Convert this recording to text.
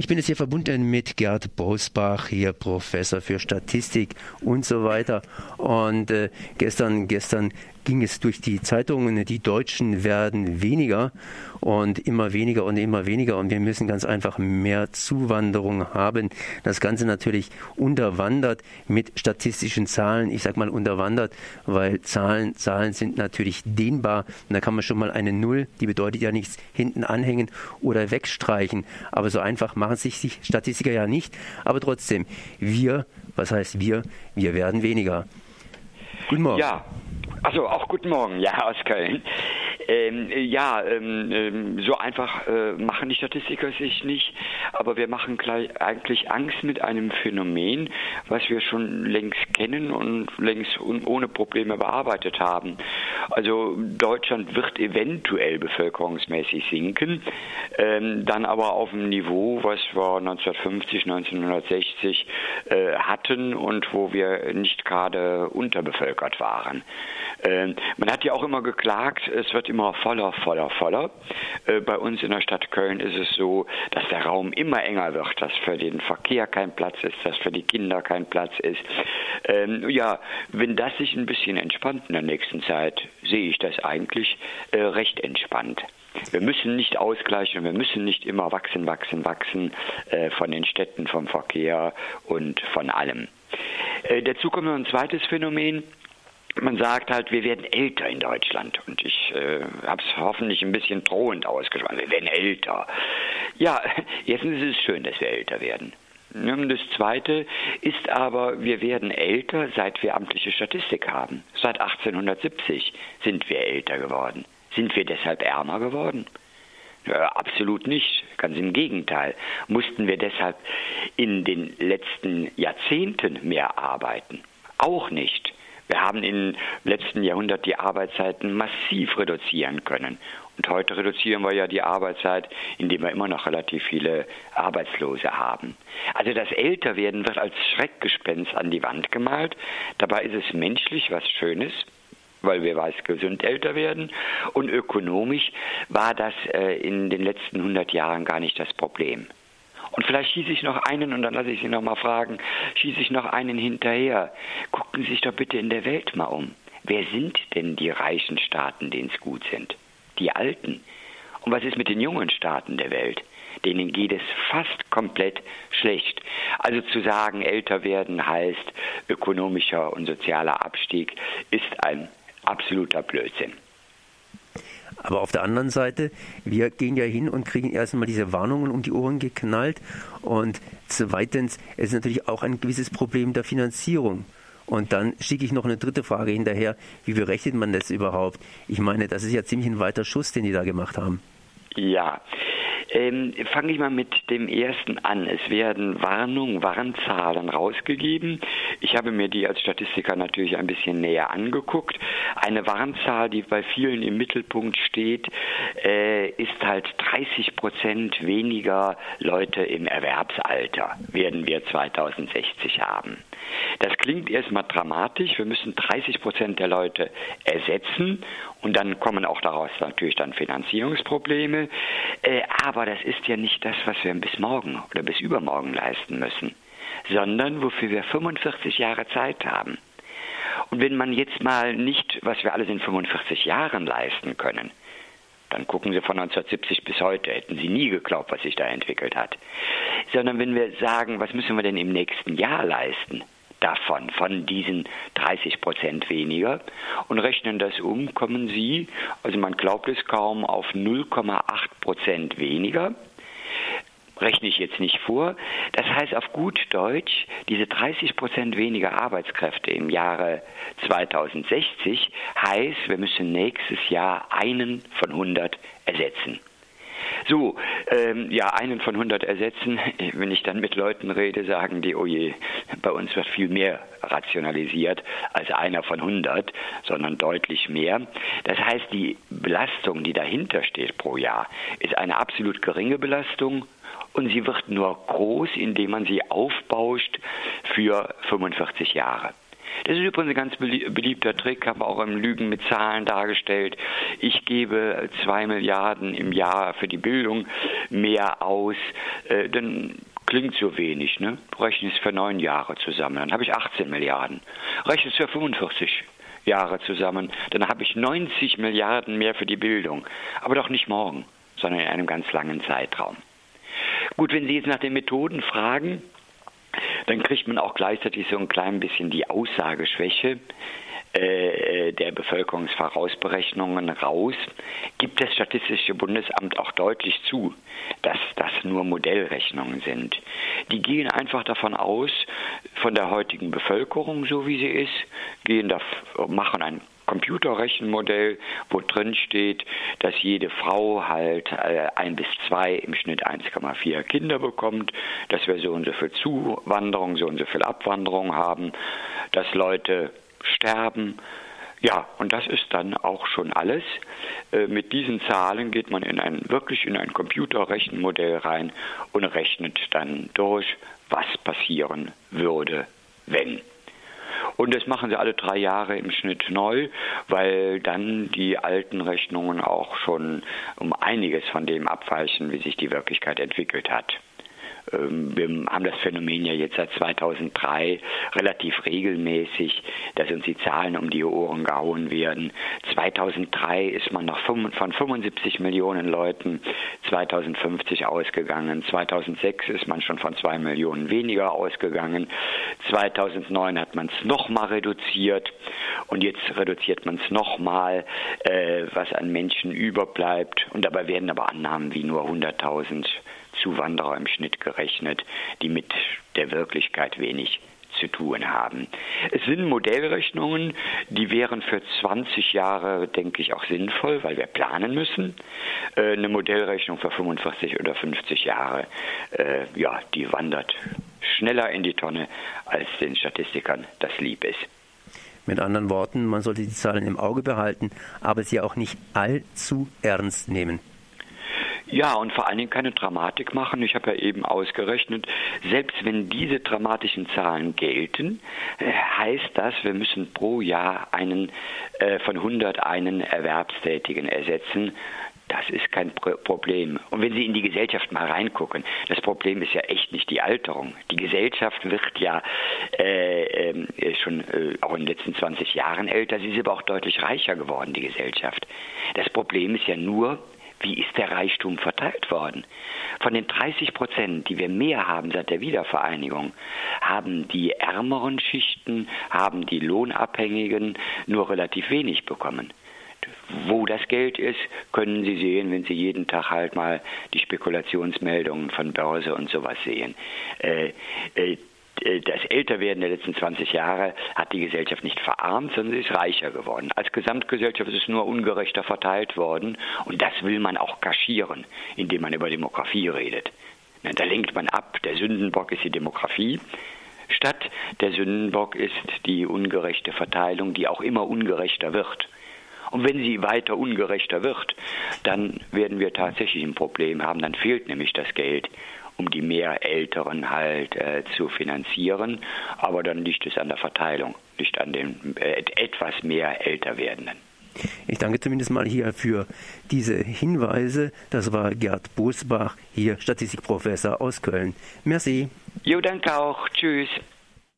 Ich bin jetzt hier verbunden mit Gerd Bosbach, hier Professor für Statistik und so weiter. Und äh, gestern, gestern ging es durch die Zeitungen, die Deutschen werden weniger und immer weniger und immer weniger und wir müssen ganz einfach mehr Zuwanderung haben. Das Ganze natürlich unterwandert mit statistischen Zahlen. Ich sage mal unterwandert, weil Zahlen, Zahlen sind natürlich dehnbar und da kann man schon mal eine Null, die bedeutet ja nichts, hinten anhängen oder wegstreichen. Aber so einfach machen sich die Statistiker ja nicht. Aber trotzdem, wir, was heißt wir? Wir werden weniger. Guten Morgen. Ja, also auch guten Morgen, ja, aus Köln. Ähm, ja, ähm, ähm, so einfach äh, machen die Statistiker sich nicht, aber wir machen gleich, eigentlich Angst mit einem Phänomen, was wir schon längst kennen und längst un ohne Probleme bearbeitet haben. Also Deutschland wird eventuell bevölkerungsmäßig sinken, ähm, dann aber auf einem Niveau, was wir 1950, 1960 äh, hatten und wo wir nicht gerade unterbevölkert waren. Ähm, man hat ja auch immer geklagt, es wird immer voller, voller, voller. Äh, bei uns in der Stadt Köln ist es so, dass der Raum immer enger wird, dass für den Verkehr kein Platz ist, dass für die Kinder kein Platz ist. Ähm, ja, wenn das sich ein bisschen entspannt in der nächsten Zeit, sehe ich das eigentlich äh, recht entspannt. Wir müssen nicht ausgleichen, wir müssen nicht immer wachsen, wachsen, wachsen äh, von den Städten, vom Verkehr und von allem. Äh, dazu kommt noch ein zweites Phänomen man sagt halt, wir werden älter in Deutschland. Und ich äh, habe es hoffentlich ein bisschen drohend ausgesprochen. Wir werden älter. Ja, jetzt ist es schön, dass wir älter werden. Das Zweite ist aber, wir werden älter, seit wir amtliche Statistik haben. Seit 1870 sind wir älter geworden. Sind wir deshalb ärmer geworden? Ja, absolut nicht. Ganz im Gegenteil. Mussten wir deshalb in den letzten Jahrzehnten mehr arbeiten? Auch nicht. Wir haben im letzten Jahrhundert die Arbeitszeiten massiv reduzieren können. Und heute reduzieren wir ja die Arbeitszeit, indem wir immer noch relativ viele Arbeitslose haben. Also das Älterwerden wird als Schreckgespenst an die Wand gemalt. Dabei ist es menschlich was Schönes, weil wir weiß gesund älter werden. Und ökonomisch war das äh, in den letzten 100 Jahren gar nicht das Problem. Und vielleicht schieße ich noch einen, und dann lasse ich Sie noch mal fragen, schieße ich noch einen hinterher. Gucken Sie sich doch bitte in der Welt mal um. Wer sind denn die reichen Staaten, denen es gut sind? Die alten. Und was ist mit den jungen Staaten der Welt? Denen geht es fast komplett schlecht. Also zu sagen, älter werden heißt ökonomischer und sozialer Abstieg, ist ein absoluter Blödsinn. Aber auf der anderen Seite, wir gehen ja hin und kriegen erstmal diese Warnungen um die Ohren geknallt. Und zweitens, es ist natürlich auch ein gewisses Problem der Finanzierung. Und dann schicke ich noch eine dritte Frage hinterher. Wie berechnet man das überhaupt? Ich meine, das ist ja ziemlich ein weiter Schuss, den die da gemacht haben. Ja, ähm, Fange ich mal mit dem ersten an. Es werden Warnungen, Warnzahlen rausgegeben. Ich habe mir die als Statistiker natürlich ein bisschen näher angeguckt. Eine Warnzahl, die bei vielen im Mittelpunkt steht, äh, ist halt 30 Prozent weniger Leute im Erwerbsalter werden wir 2060 haben. Das klingt erstmal dramatisch. Wir müssen 30 Prozent der Leute ersetzen und dann kommen auch daraus natürlich dann Finanzierungsprobleme. Äh, aber das ist ja nicht das, was wir bis morgen oder bis übermorgen leisten müssen, sondern wofür wir 45 Jahre Zeit haben. Und wenn man jetzt mal nicht, was wir alles in 45 Jahren leisten können, dann gucken Sie von 1970 bis heute, hätten Sie nie geglaubt, was sich da entwickelt hat. Sondern wenn wir sagen, was müssen wir denn im nächsten Jahr leisten, davon, von diesen 30 Prozent weniger und rechnen das um, kommen Sie, also man glaubt es kaum, auf 0,8 Prozent weniger. Rechne ich jetzt nicht vor. Das heißt auf gut Deutsch, diese 30 Prozent weniger Arbeitskräfte im Jahre 2060 heißt, wir müssen nächstes Jahr einen von 100 ersetzen. So, ähm, ja, einen von 100 ersetzen. Wenn ich dann mit Leuten rede, sagen die, oh je, bei uns wird viel mehr rationalisiert als einer von 100, sondern deutlich mehr. Das heißt, die Belastung, die dahinter steht pro Jahr, ist eine absolut geringe Belastung und sie wird nur groß, indem man sie aufbauscht für 45 Jahre. Das ist übrigens ein ganz beliebter Trick, haben wir auch im Lügen mit Zahlen dargestellt. Ich gebe zwei Milliarden im Jahr für die Bildung mehr aus, äh, dann klingt so wenig, ne? Rechne es für neun Jahre zusammen, dann habe ich 18 Milliarden. Rechne es für 45 Jahre zusammen, dann habe ich 90 Milliarden mehr für die Bildung. Aber doch nicht morgen, sondern in einem ganz langen Zeitraum. Gut, wenn Sie jetzt nach den Methoden fragen, dann kriegt man auch gleichzeitig so ein klein bisschen die Aussageschwäche äh, der Bevölkerungsvorausberechnungen raus, gibt das Statistische Bundesamt auch deutlich zu, dass das nur Modellrechnungen sind. Die gehen einfach davon aus, von der heutigen Bevölkerung, so wie sie ist, gehen da, machen ein Computerrechenmodell, wo drin steht, dass jede Frau halt äh, ein bis zwei im Schnitt 1,4 Kinder bekommt, dass wir so und so viel Zuwanderung, so und so viel Abwanderung haben, dass Leute sterben. Ja, und das ist dann auch schon alles. Äh, mit diesen Zahlen geht man in ein, wirklich in ein Computerrechenmodell rein und rechnet dann durch, was passieren würde, wenn. Und das machen sie alle drei Jahre im Schnitt neu, weil dann die alten Rechnungen auch schon um einiges von dem abweichen, wie sich die Wirklichkeit entwickelt hat. Ähm, wir haben das Phänomen ja jetzt seit 2003 relativ regelmäßig, dass uns die Zahlen um die Ohren gehauen werden. 2003 ist man noch von 75 Millionen Leuten 2050 ausgegangen. 2006 ist man schon von zwei Millionen weniger ausgegangen. 2009 hat man es nochmal reduziert und jetzt reduziert man es nochmal, äh, was an Menschen überbleibt. Und dabei werden aber Annahmen wie nur 100.000 Zuwanderer im Schnitt gerechnet, die mit der Wirklichkeit wenig zu tun haben. Es sind Modellrechnungen, die wären für 20 Jahre, denke ich, auch sinnvoll, weil wir planen müssen. Äh, eine Modellrechnung für 45 oder 50 Jahre, äh, ja, die wandert schneller in die Tonne, als den Statistikern das lieb ist. Mit anderen Worten, man sollte die Zahlen im Auge behalten, aber sie auch nicht allzu ernst nehmen. Ja, und vor allen Dingen keine Dramatik machen. Ich habe ja eben ausgerechnet, selbst wenn diese dramatischen Zahlen gelten, äh, heißt das, wir müssen pro Jahr einen äh, von 100 einen Erwerbstätigen ersetzen. Das ist kein Problem. Und wenn Sie in die Gesellschaft mal reingucken, das Problem ist ja echt nicht die Alterung. Die Gesellschaft wird ja äh, äh, schon äh, auch in den letzten 20 Jahren älter, sie ist aber auch deutlich reicher geworden, die Gesellschaft. Das Problem ist ja nur, wie ist der Reichtum verteilt worden? Von den 30 Prozent, die wir mehr haben seit der Wiedervereinigung, haben die ärmeren Schichten, haben die Lohnabhängigen nur relativ wenig bekommen. Wo das Geld ist, können Sie sehen, wenn Sie jeden Tag halt mal die Spekulationsmeldungen von Börse und sowas sehen. Äh, äh, das Älterwerden der letzten 20 Jahre hat die Gesellschaft nicht verarmt, sondern sie ist reicher geworden. Als Gesamtgesellschaft ist es nur ungerechter verteilt worden und das will man auch kaschieren, indem man über Demografie redet. Da lenkt man ab, der Sündenbock ist die Demografie. Statt der Sündenbock ist die ungerechte Verteilung, die auch immer ungerechter wird. Und wenn sie weiter ungerechter wird, dann werden wir tatsächlich ein Problem haben, dann fehlt nämlich das Geld um die mehr Älteren halt äh, zu finanzieren. Aber dann liegt es an der Verteilung, nicht an den äh, etwas mehr älter werdenden. Ich danke zumindest mal hier für diese Hinweise. Das war Gerd Bosbach, hier Statistikprofessor aus Köln. Merci. Jo, danke auch. Tschüss.